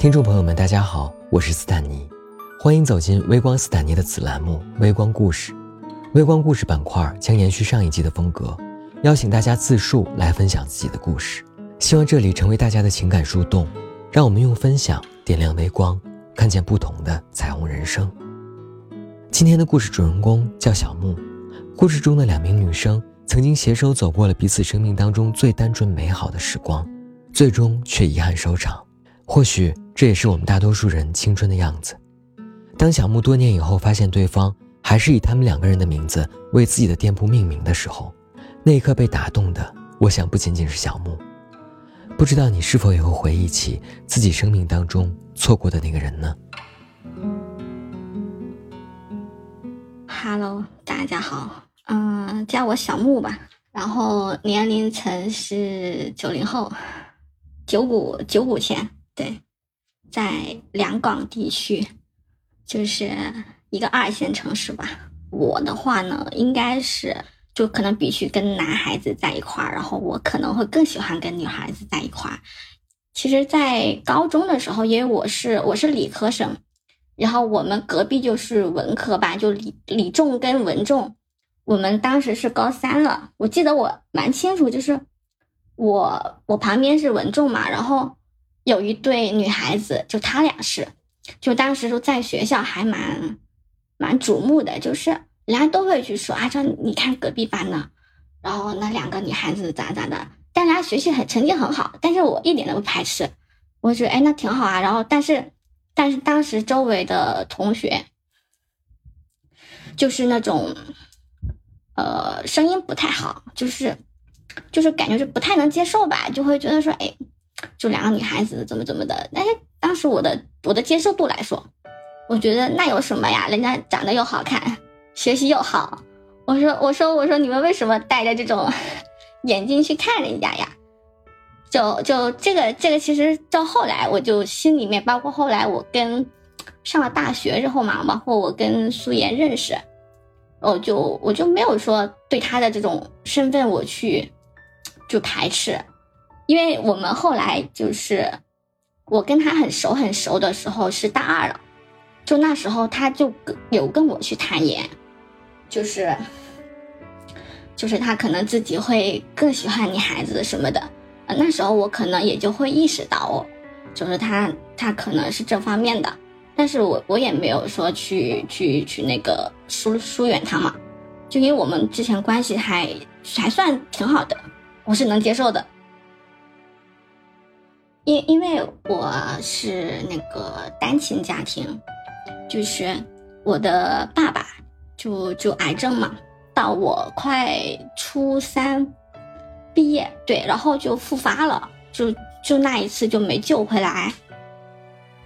听众朋友们，大家好，我是斯坦尼，欢迎走进微光斯坦尼的子栏目《微光故事》。微光故事板块将延续上一季的风格，邀请大家自述来分享自己的故事，希望这里成为大家的情感树洞，让我们用分享点亮微光，看见不同的彩虹人生。今天的故事主人公叫小木，故事中的两名女生曾经携手走过了彼此生命当中最单纯美好的时光，最终却遗憾收场。或许这也是我们大多数人青春的样子。当小木多年以后发现对方还是以他们两个人的名字为自己的店铺命名的时候，那一刻被打动的，我想不仅仅是小木。不知道你是否也会回忆起自己生命当中错过的那个人呢？Hello，大家好，嗯，叫我小木吧，然后年龄层是九零后，九五九五前。对，在两广地区，就是一个二线城市吧。我的话呢，应该是就可能必须跟男孩子在一块儿，然后我可能会更喜欢跟女孩子在一块儿。其实，在高中的时候，因为我是我是理科生，然后我们隔壁就是文科吧，就理理重跟文重。我们当时是高三了，我记得我蛮清楚，就是我我旁边是文重嘛，然后。有一对女孩子，就她俩是，就当时说在学校还蛮蛮瞩目的，就是人家都会去说啊，说你看隔壁班的，然后那两个女孩子咋咋的，但人家学习很成绩很好，但是我一点都不排斥，我觉得哎那挺好啊，然后但是但是当时周围的同学就是那种呃声音不太好，就是就是感觉是不太能接受吧，就会觉得说哎。就两个女孩子怎么怎么的，但是当时我的我的接受度来说，我觉得那有什么呀？人家长得又好看，学习又好。我说我说我说你们为什么戴着这种 眼睛去看人家呀？就就这个这个其实到后来我就心里面，包括后来我跟上了大学之后嘛，包括我跟苏妍认识，我就我就没有说对他的这种身份我去就排斥。因为我们后来就是我跟他很熟很熟的时候是大二了，就那时候他就有跟我去谈研，就是就是他可能自己会更喜欢女孩子什么的，呃那时候我可能也就会意识到，就是他他可能是这方面的，但是我我也没有说去去去那个疏疏远他嘛，就因为我们之前关系还还算挺好的，我是能接受的。因因为我是那个单亲家庭，就是我的爸爸就就癌症嘛，到我快初三毕业，对，然后就复发了，就就那一次就没救回来。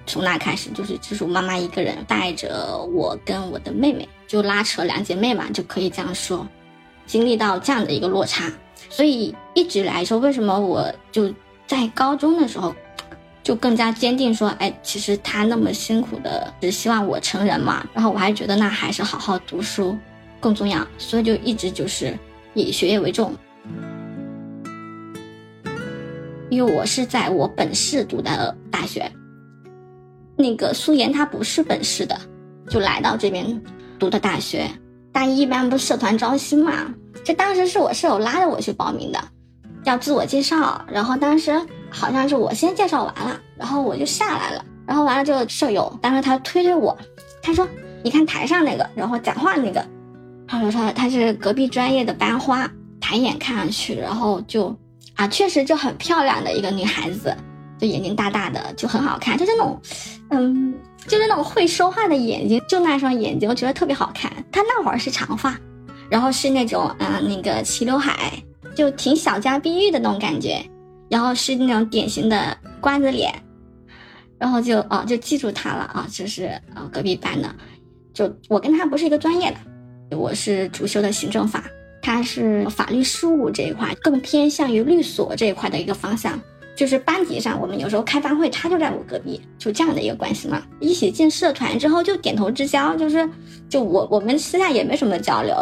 从那开始，就是就是我妈妈一个人带着我跟我的妹妹，就拉扯两姐妹嘛，就可以这样说，经历到这样的一个落差，所以一直来说，为什么我就。在高中的时候，就更加坚定说，哎，其实他那么辛苦的，只希望我成人嘛。然后我还觉得那还是好好读书更重要，所以就一直就是以学业为重。因为我是在我本市读的大学，那个苏妍她不是本市的，就来到这边读的大学。大一一般不是社团招新嘛，这当时是我舍友拉着我去报名的。要自我介绍，然后当时好像是我先介绍完了，然后我就下来了，然后完了之后舍友当时他推推我，他说你看台上那个，然后讲话那个，他说他他是隔壁专业的班花，抬眼看上去，然后就啊确实就很漂亮的一个女孩子，就眼睛大大的，就很好看，就是那种，嗯，就是那种会说话的眼睛，就那双眼睛我觉得特别好看。她那会儿是长发，然后是那种嗯那个齐刘海。就挺小家碧玉的那种感觉，然后是那种典型的瓜子脸，然后就哦就记住他了啊，就是呃隔壁班的，就我跟他不是一个专业的，我是主修的行政法，他是法律事务这一块，更偏向于律所这一块的一个方向，就是班级上我们有时候开班会，他就在我隔壁，就这样的一个关系嘛。一起进社团之后就点头之交，就是就我我们私下也没什么交流。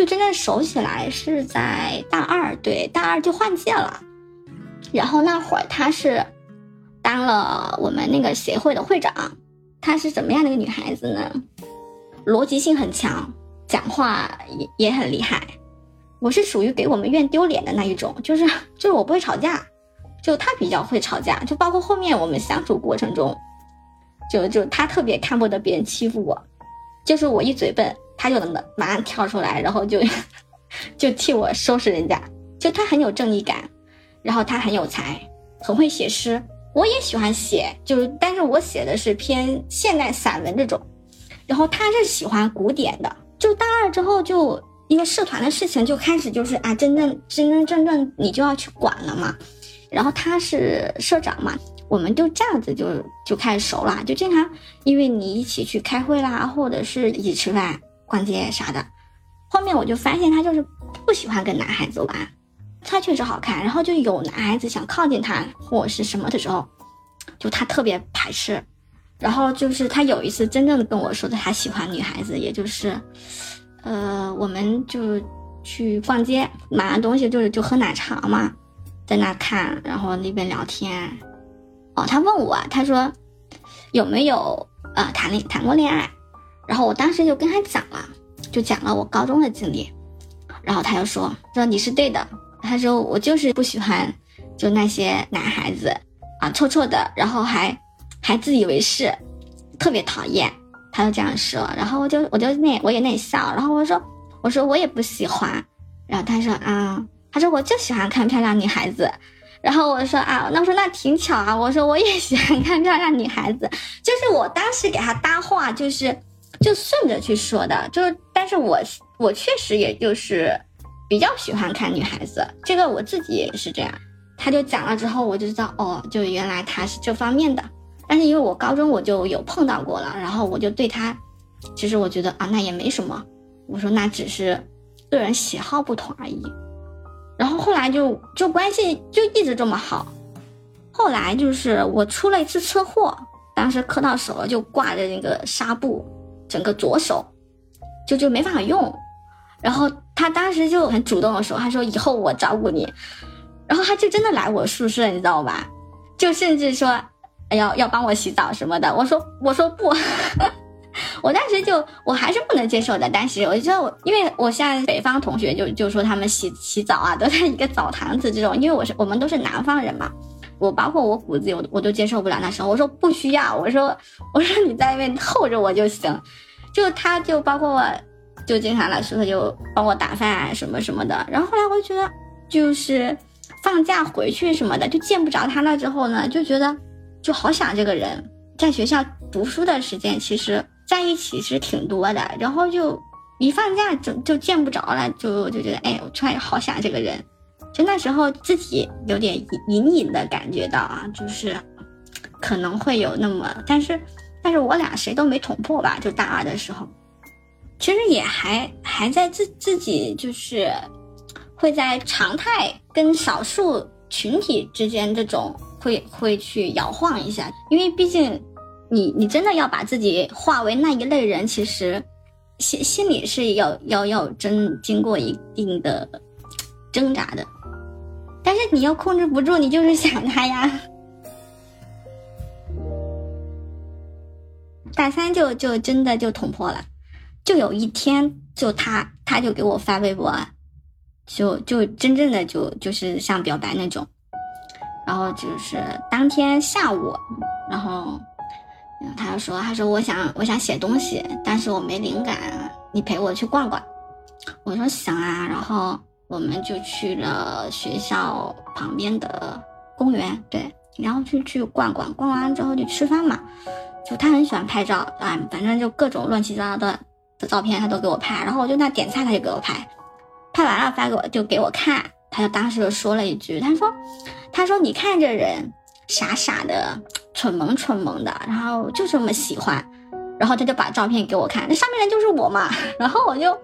就真正熟起来是在大二，对，大二就换届了。然后那会儿她是当了我们那个协会的会长。她是怎么样的一个女孩子呢？逻辑性很强，讲话也也很厉害。我是属于给我们院丢脸的那一种，就是就是我不会吵架，就她比较会吵架，就包括后面我们相处过程中，就就她特别看不得别人欺负我，就是我一嘴笨，他就能马上跳出来，然后就就替我收拾人家。就他很有正义感，然后他很有才，很会写诗。我也喜欢写，就是但是我写的是偏现代散文这种，然后他是喜欢古典的。就大二之后，就因为社团的事情就开始就是啊，真正真真正正你就要去管了嘛。然后他是社长嘛，我们就这样子就就开始熟了，就经常因为你一起去开会啦，或者是一起吃饭、逛街啥的。后面我就发现他就是不喜欢跟男孩子玩。他确实好看，然后就有男孩子想靠近他或者是什么的时候，就他特别排斥。然后就是他有一次真正的跟我说的，他喜欢女孩子，也就是，呃，我们就去逛街，买完东西就是就喝奶茶嘛，在那看，然后那边聊天。哦，他问我，他说有没有呃谈恋谈过恋爱？然后我当时就跟他讲了，就讲了我高中的经历。然后他又说说你是对的。他说我就是不喜欢，就那些男孩子啊，臭臭的，然后还还自以为是，特别讨厌。他就这样说，然后我就我就那我也那笑，然后我说我说我也不喜欢。然后他说啊，他说我就喜欢看漂亮女孩子。然后我说啊，那我说那挺巧啊，我说我也喜欢看漂亮女孩子，就是我当时给他搭话，就是就顺着去说的，就是但是我我确实也就是。比较喜欢看女孩子，这个我自己也是这样。他就讲了之后，我就知道哦，就原来他是这方面的。但是因为我高中我就有碰到过了，然后我就对他，其实我觉得啊，那也没什么。我说那只是个人喜好不同而已。然后后来就就关系就一直这么好。后来就是我出了一次车祸，当时磕到手了，就挂着那个纱布，整个左手就就没法用。然后他当时就很主动的说：“他说以后我照顾你。”然后他就真的来我宿舍，你知道吧？就甚至说要要帮我洗澡什么的。我说我说不，我当时就我还是不能接受的。但是我觉得我，因为我像北方同学就就说他们洗洗澡啊都在一个澡堂子这种，因为我是我们都是南方人嘛。我包括我骨子里我我都接受不了那时候。我说不需要，我说我说你在外面候着我就行。就他就包括我。就经常来宿舍就帮我打饭啊什么什么的，然后后来我就觉得，就是放假回去什么的就见不着他了。之后呢，就觉得就好想这个人。在学校读书的时间，其实在一起是挺多的，然后就一放假就就见不着了，就就觉得哎，我突然好想这个人。就那时候自己有点隐隐的感觉到啊，就是可能会有那么，但是但是我俩谁都没捅破吧？就大二的时候。其实也还还在自自己就是会在常态跟少数群体之间这种会会去摇晃一下，因为毕竟你你真的要把自己化为那一类人，其实心心里是要要要真经过一定的挣扎的，但是你又控制不住，你就是想他呀。大三就就真的就捅破了。就有一天，就他他就给我发微博，就就真正的就就是像表白那种，然后就是当天下午，然后他就说他说我想我想写东西，但是我没灵感，你陪我去逛逛。我说行啊，然后我们就去了学校旁边的公园，对，然后去去逛逛，逛完之后就吃饭嘛。就他很喜欢拍照啊，反正就各种乱七八糟的。的照片他都给我拍，然后我就那点菜他就给我拍，拍完了发给我就给我看，他就当时就说了一句，他说，他说你看这人傻傻的，蠢萌蠢萌的，然后就这么喜欢，然后他就把照片给我看，那上面人就是我嘛，然后我就，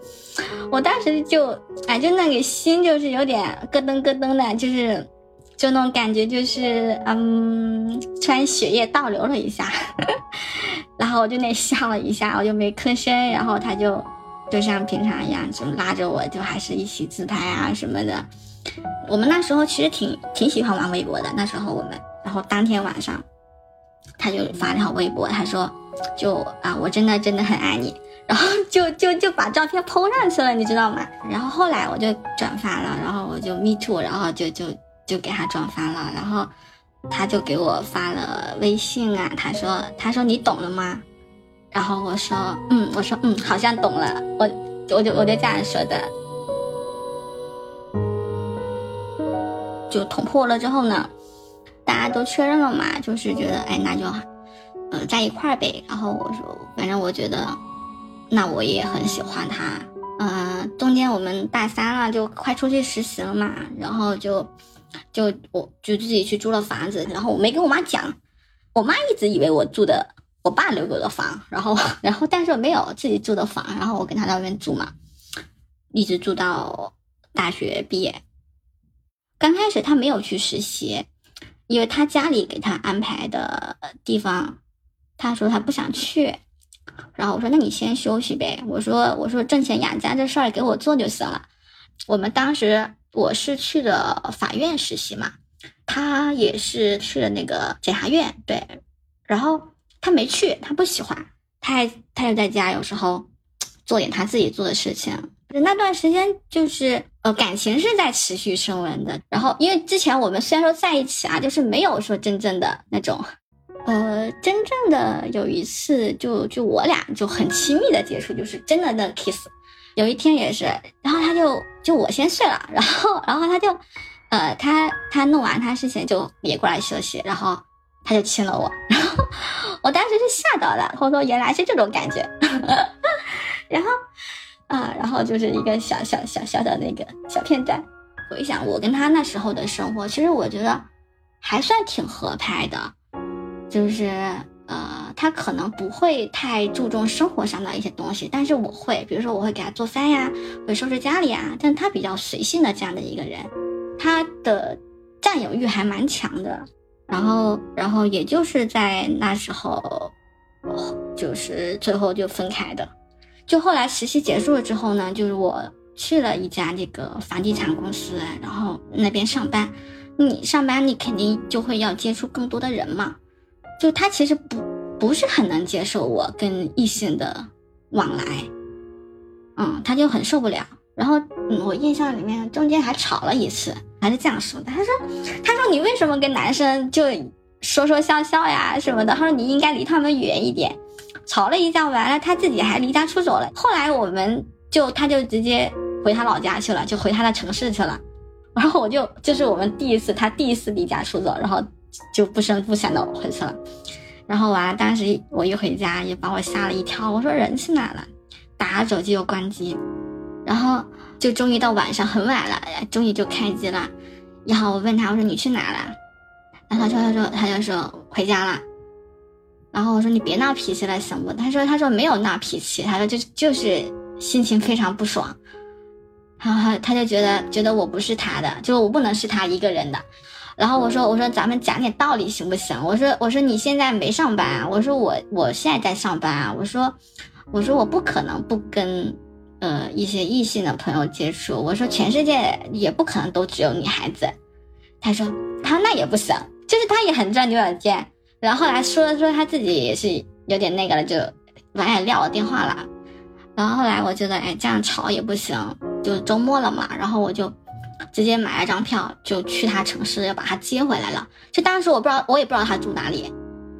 我当时就哎就那个心就是有点咯噔咯噔的，就是。就那种感觉，就是嗯，突然血液倒流了一下，然后我就那笑了一下，我就没吭声，然后他就就像平常一样，就拉着我，就还是一起自拍啊什么的。我们那时候其实挺挺喜欢玩微博的，那时候我们，然后当天晚上他就发了条微博，他说就啊我真的真的很爱你，然后就就就把照片 p 上去了，你知道吗？然后后来我就转发了，然后我就 me too，然后就就就给他转发了，然后他就给我发了微信啊，他说他说你懂了吗？然后我说嗯，我说嗯，好像懂了，我我就我就这样说的。就捅破了之后呢，大家都确认了嘛，就是觉得哎，那就，呃，在一块儿呗。然后我说，反正我觉得，那我也很喜欢他。嗯，中间我们大三了，就快出去实习了嘛，然后就，就我就自己去租了房子，然后我没跟我妈讲，我妈一直以为我住的我爸留给我的房，然后然后但是我没有自己住的房，然后我跟他在外面住嘛，一直住到大学毕业。刚开始他没有去实习，因为他家里给他安排的地方，他说他不想去。然后我说那你先休息呗。我说我说挣钱养家这事儿给我做就行了。我们当时我是去了法院实习嘛，他也是去了那个检察院，对。然后他没去，他不喜欢，他还他就在家有时候做点他自己做的事情。那段时间就是呃，感情是在持续升温的。然后，因为之前我们虽然说在一起啊，就是没有说真正的那种，呃，真正的有一次就就我俩就很亲密的接触，就是真的那 kiss。有一天也是，然后他就就我先睡了，然后然后他就，呃，他他弄完他事情就也过来休息，然后他就亲了我，然后我当时是吓到了，我说原来是这种感觉，然后。啊，然后就是一个小小小小的那个小片段。回想我跟他那时候的生活，其实我觉得还算挺合拍的。就是呃，他可能不会太注重生活上的一些东西，但是我会，比如说我会给他做饭呀，会收拾家里啊。但他比较随性的这样的一个人，他的占有欲还蛮强的。然后，然后也就是在那时候，就是最后就分开的。就后来实习结束了之后呢，就是我去了一家这个房地产公司，然后那边上班。你上班，你肯定就会要接触更多的人嘛。就他其实不不是很能接受我跟异性的往来，嗯，他就很受不了。然后嗯我印象里面中间还吵了一次，还是这样说的。他说：“他说你为什么跟男生就说说笑笑呀什么的？他说你应该离他们远一点。”吵了一架，完了他自己还离家出走了。后来我们就他就直接回他老家去了，就回他的城市去了。然后我就就是我们第一次，他第一次离家出走，然后就不声不响的回去了。然后完了，当时我一回家也把我吓了一跳，我说人去哪了？打手机又关机，然后就终于到晚上很晚了，终于就开机了。然后我问他，我说你去哪了？然后他说他说他就说回家了。然后我说你别闹脾气了，行不？他说他说没有闹脾气，他说就就是心情非常不爽，然后他就觉得觉得我不是他的，就我不能是他一个人的。然后我说我说咱们讲点道理行不行？我说我说你现在没上班啊，我说我我现在在上班啊，我说我说我不可能不跟呃一些异性的朋友接触，我说全世界也不可能都只有女孩子。他说他那也不行，就是他也很钻牛角尖。然后后来说说他自己也是有点那个了，就完也撂我电话了。然后后来我觉得，哎，这样吵也不行，就周末了嘛。然后我就直接买了张票，就去他城市要把他接回来了。就当时我不知道，我也不知道他住哪里。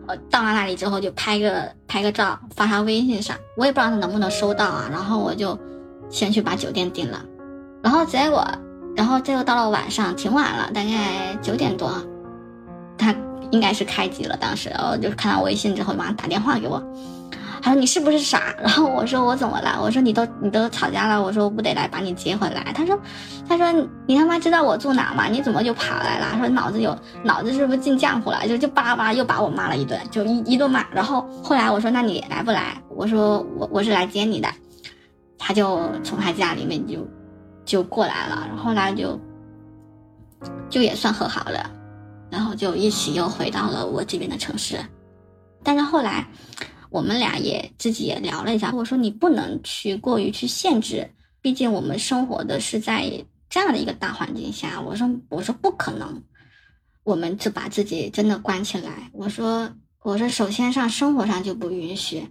我到了那里之后，就拍个拍个照发他微信上，我也不知道他能不能收到啊。然后我就先去把酒店订了。然后结果，然后最后到了晚上，挺晚了，大概九点多，他。应该是开机了，当时，然后就看到微信之后，马上打电话给我，他说你是不是傻？然后我说我怎么了？我说你都你都吵架了，我说我不得来把你接回来。他说，他说你他妈知道我住哪吗？你怎么就跑来了？说脑子有脑子是不是进浆糊了？就就叭叭又把我骂了一顿，就一一顿骂。然后后来我说那你来不来？我说我我是来接你的，他就从他家里面就就过来了，然后来就就也算和好了。然后就一起又回到了我这边的城市，但是后来我们俩也自己也聊了一下，我说你不能去过于去限制，毕竟我们生活的是在这样的一个大环境下。我说我说不可能，我们就把自己真的关起来。我说我说首先上生活上就不允许。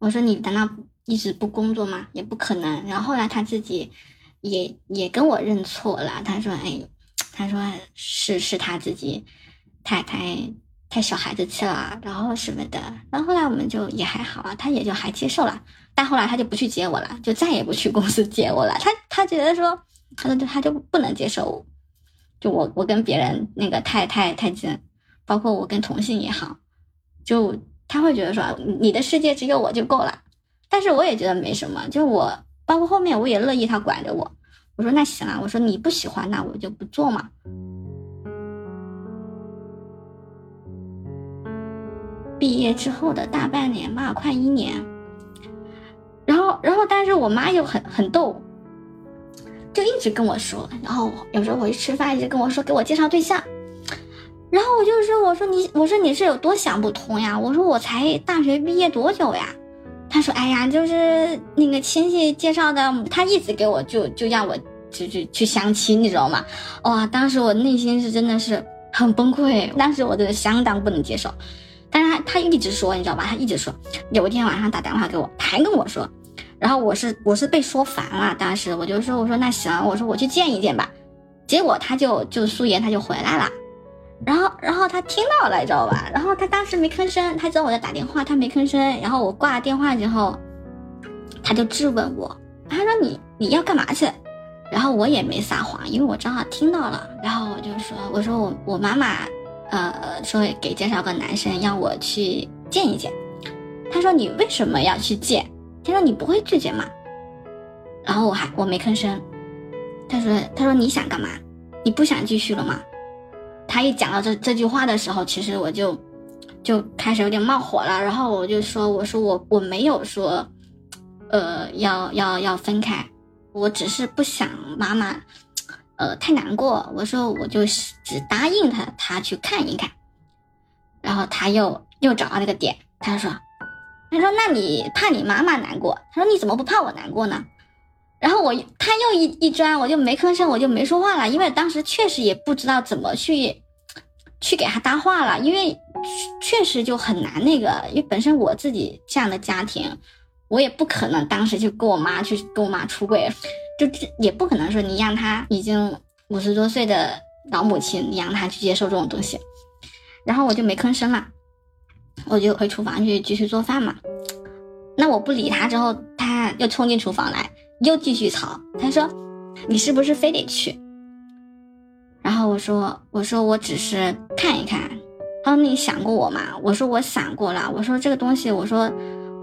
我说你难道一直不工作吗？也不可能。然后后来他自己也也跟我认错了，他说哎，他说是是他自己太太太小孩子气了，然后什么的。然后后来我们就也还好啊，他也就还接受了。但后来他就不去接我了，就再也不去公司接我了。他他觉得说，他说他就不能接受，就我我跟别人那个太太太近，包括我跟同性也好。就他会觉得说你的世界只有我就够了，但是我也觉得没什么。就我包括后面我也乐意他管着我。我说那行啊，我说你不喜欢那我就不做嘛。毕业之后的大半年吧，快一年。然后然后但是我妈又很很逗，就一直跟我说，然后有时候我去吃饭，一直跟我说给我介绍对象。然后我就说：“我说你，我说你是有多想不通呀？我说我才大学毕业多久呀？”他说：“哎呀，就是那个亲戚介绍的，他一直给我就就让我就去去相亲，你知道吗？哇，当时我内心是真的是很崩溃，当时我真的相当不能接受。但是他他一直说，你知道吧？他一直说，有一天晚上打电话给我，还跟我说，然后我是我是被说烦了，当时我就说我说那行，我说我去见一见吧。结果他就就素颜他就回来了。”然后，然后他听到了，你知道吧？然后他当时没吭声，他知道我在打电话，他没吭声。然后我挂了电话之后，他就质问我，他说：“你你要干嘛去？”然后我也没撒谎，因为我正好听到了。然后我就说：“我说我我妈妈，呃，说给介绍个男生，让我去见一见。”他说：“你为什么要去见？”他说：“你不会拒绝吗？”然后我还我没吭声。他说：“他说你想干嘛？你不想继续了吗？”他一讲到这这句话的时候，其实我就就开始有点冒火了。然后我就说：“我说我我没有说，呃，要要要分开，我只是不想妈妈，呃，太难过。我说我就只答应他，他去看一看。然后他又又找到那个点，他说：他说那你怕你妈妈难过？他说你怎么不怕我难过呢？然后我他又一一钻，我就没吭声，我就没说话了，因为当时确实也不知道怎么去。去给他搭话了，因为确实就很难那个，因为本身我自己这样的家庭，我也不可能当时就跟我妈去跟我妈出轨，就这也不可能说你让他已经五十多岁的老母亲，你让他去接受这种东西，然后我就没吭声了，我就回厨房去继续做饭嘛。那我不理他之后，他又冲进厨房来，又继续吵，他说：“你是不是非得去？”然后我说：“我说我只是看一看。”他说：“你想过我吗？”我说：“我想过了。”我说：“这个东西，我说，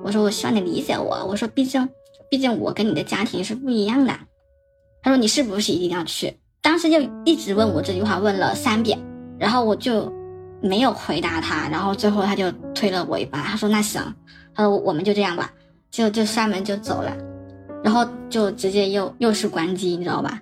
我说我希望你理解我。我说，毕竟，毕竟我跟你的家庭是不一样的。”他说：“你是不是一定要去？”当时就一直问我这句话，问了三遍，然后我就没有回答他。然后最后他就推了我一把，他说：“那行。”他说：“我们就这样吧。”就就摔门就走了，然后就直接又又是关机，你知道吧？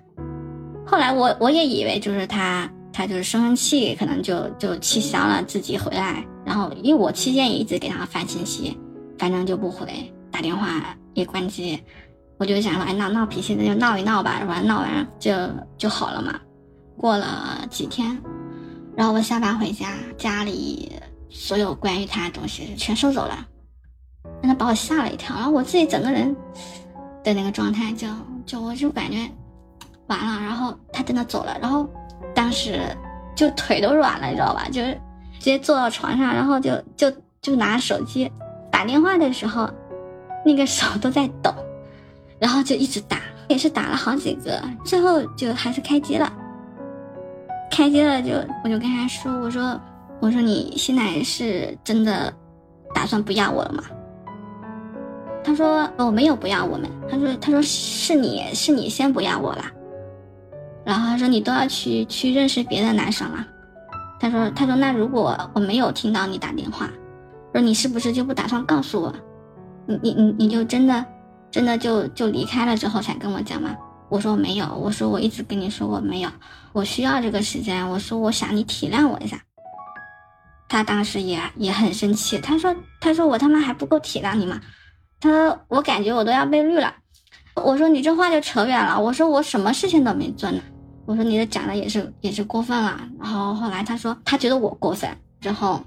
后来我我也以为就是他，他就是生生气，可能就就气消了，自己回来。然后因为我期间也一直给他发信息，反正就不回，打电话也关机。我就想说，哎，闹闹脾气，那就闹一闹吧，是吧？闹完就就好了嘛。过了几天，然后我下班回家，家里所有关于他的东西全收走了，让他把我吓了一跳。然后我自己整个人的那个状态，就就我就感觉。完了，然后他真的走了，然后当时就腿都软了，你知道吧？就是直接坐到床上，然后就就就拿手机打电话的时候，那个手都在抖，然后就一直打，也是打了好几个，最后就还是开机了。开机了就我就跟他说：“我说我说你现在是真的打算不要我了吗？”他说：“我没有不要我们。”他说：“他说是你是你先不要我了。”然后他说：“你都要去去认识别的男生了。”他说：“他说那如果我没有听到你打电话，说你是不是就不打算告诉我？你你你你就真的真的就就离开了之后才跟我讲吗？”我说：“没有。”我说：“我一直跟你说我没有，我需要这个时间。”我说：“我想你体谅我一下。”他当时也也很生气，他说：“他说我他妈还不够体谅你吗？”他说：“我感觉我都要被绿了。”我说：“你这话就扯远了。”我说：“我什么事情都没做呢。”我说你的讲的也是也是过分了，然后后来他说他觉得我过分，之后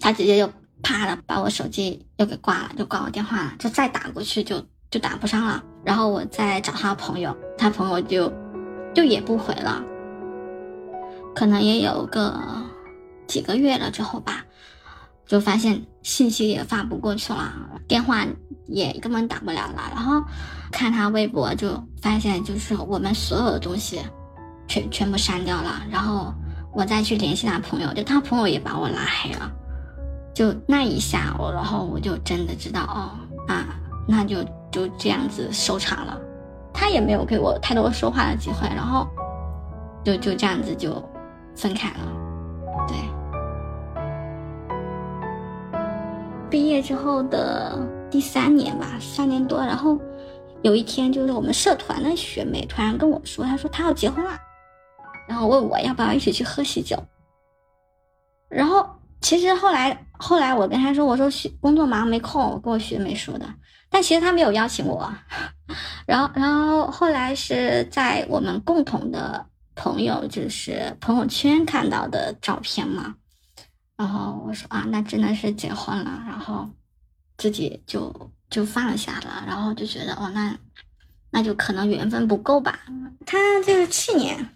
他直接就啪的把我手机又给挂了，就挂我电话了，就再打过去就就打不上了。然后我再找他朋友，他朋友就就也不回了，可能也有个几个月了之后吧，就发现信息也发不过去了，电话也根本打不了了。然后看他微博，就发现就是我们所有的东西全全部删掉了，然后。我再去联系他朋友，就他朋友也把我拉黑了，就那一下，我然后我就真的知道哦啊，那就就这样子收场了。他也没有给我太多说话的机会，然后就就这样子就分开了。对，毕业之后的第三年吧，三年多，然后有一天就是我们社团的学妹突然跟我说，她说她要结婚了。然后问我要不要一起去喝喜酒，然后其实后来后来我跟他说，我说学工作忙没空，我跟我学美术的，但其实他没有邀请我。然后然后后来是在我们共同的朋友就是朋友圈看到的照片嘛，然后我说啊，那真的是结婚了，然后自己就就放下了，然后就觉得哦，那那就可能缘分不够吧。他就是去年。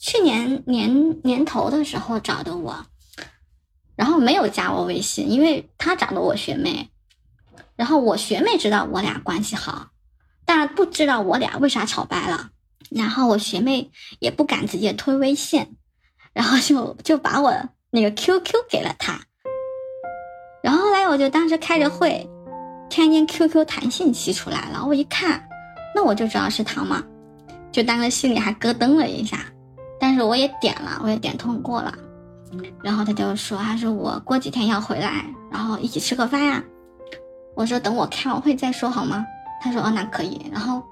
去年年年头的时候找的我，然后没有加我微信，因为他找的我学妹，然后我学妹知道我俩关系好，但是不知道我俩为啥吵掰了，然后我学妹也不敢直接推微信，然后就就把我那个 QQ 给了他，然后后来我就当时开着会，突然间 QQ 弹信息出来了，我一看，那我就知道是他嘛，就当时心里还咯噔了一下。但是我也点了，我也点通过了，然后他就说，他说我过几天要回来，然后一起吃个饭呀。我说等我开完会再说好吗？他说哦那可以。然后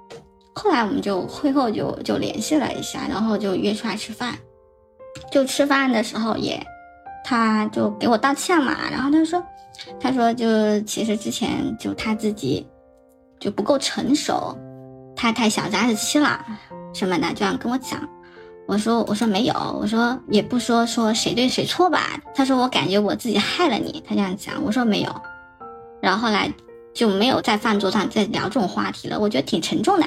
后来我们就会后就就联系了一下，然后就约出来吃饭。就吃饭的时候也，他就给我道歉嘛，然后他说，他说就其实之前就他自己就不够成熟，他太小家子二十七了什么的，这样跟我讲。我说我说没有，我说也不说说谁对谁错吧。他说我感觉我自己害了你，他这样讲。我说没有，然后后来就没有在饭桌上再聊这种话题了。我觉得挺沉重的，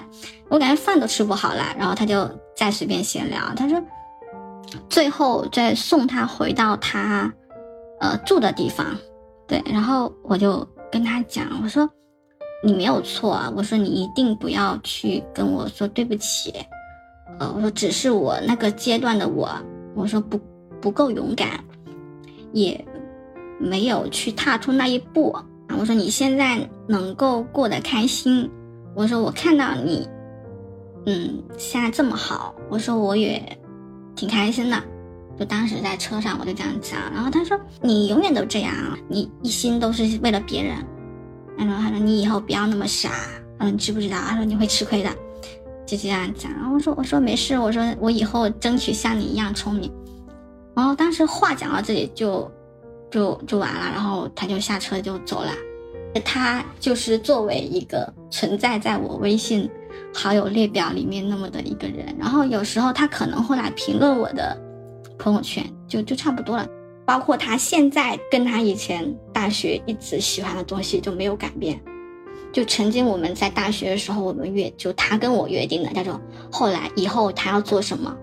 我感觉饭都吃不好了。然后他就再随便闲聊。他说最后再送他回到他呃住的地方，对。然后我就跟他讲，我说你没有错，我说你一定不要去跟我说对不起。呃，我说只是我那个阶段的我，我说不不够勇敢，也没有去踏出那一步。我说你现在能够过得开心，我说我看到你，嗯，现在这么好，我说我也挺开心的。就当时在车上我就这样讲，然后他说你永远都这样，你一心都是为了别人。他说他说你以后不要那么傻，嗯，知不知道？他说你会吃亏的。就这样讲，然后我说我说没事，我说我以后争取像你一样聪明。然后当时话讲到这里就就就完了，然后他就下车就走了。他就是作为一个存在在我微信好友列表里面那么的一个人，然后有时候他可能会来评论我的朋友圈，就就差不多了。包括他现在跟他以前大学一直喜欢的东西就没有改变。就曾经我们在大学的时候，我们约就他跟我约定的，叫做后来以后他要做什么，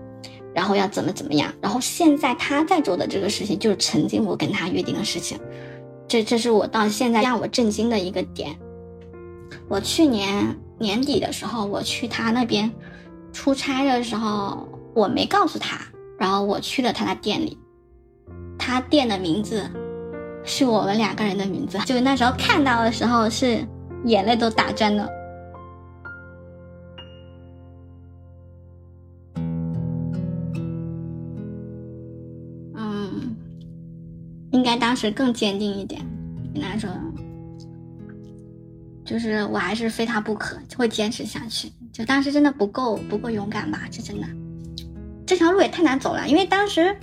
然后要怎么怎么样，然后现在他在做的这个事情，就是曾经我跟他约定的事情，这这是我到现在让我震惊的一个点。我去年年底的时候，我去他那边出差的时候，我没告诉他，然后我去了他的店里，他店的名字是我们两个人的名字，就那时候看到的时候是。眼泪都打转了。嗯，应该当时更坚定一点，跟他说，就是我还是非他不可，会坚持下去。就当时真的不够不够勇敢吧？这真的，这条路也太难走了。因为当时，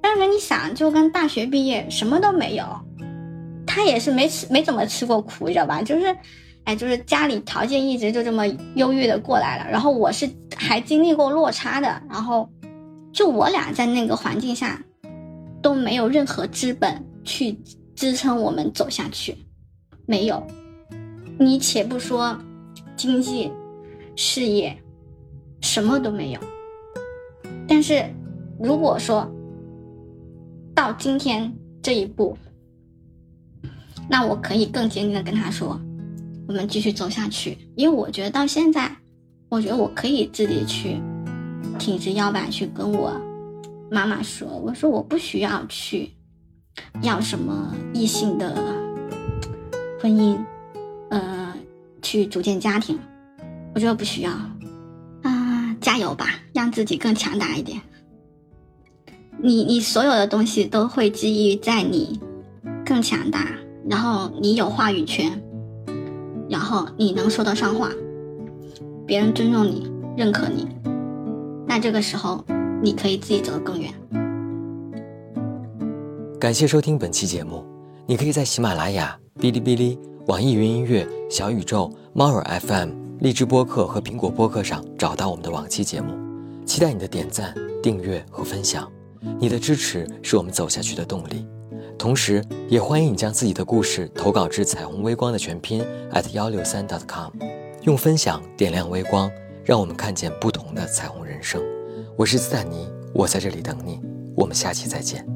当时你想，就跟大学毕业什么都没有。他也是没吃没怎么吃过苦，你知道吧？就是，哎，就是家里条件一直就这么优越的过来了。然后我是还经历过落差的。然后，就我俩在那个环境下，都没有任何资本去支撑我们走下去？没有。你且不说经济、事业，什么都没有。但是如果说到今天这一步，那我可以更坚定的跟他说，我们继续走下去。因为我觉得到现在，我觉得我可以自己去挺直腰板去跟我妈妈说，我说我不需要去要什么异性的婚姻。呃去组建家庭，我觉得不需要啊，加油吧，让自己更强大一点。你你所有的东西都会基于在你更强大，然后你有话语权，然后你能说得上话，别人尊重你、认可你，那这个时候你可以自己走得更远。感谢收听本期节目，你可以在喜马拉雅、哔哩哔哩。网易云音乐、小宇宙、猫耳 FM、荔枝播客和苹果播客上找到我们的往期节目，期待你的点赞、订阅和分享。你的支持是我们走下去的动力。同时，也欢迎你将自己的故事投稿至彩虹微光的全拼 at 幺六三 dot com，用分享点亮微光，让我们看见不同的彩虹人生。我是斯坦尼，我在这里等你。我们下期再见。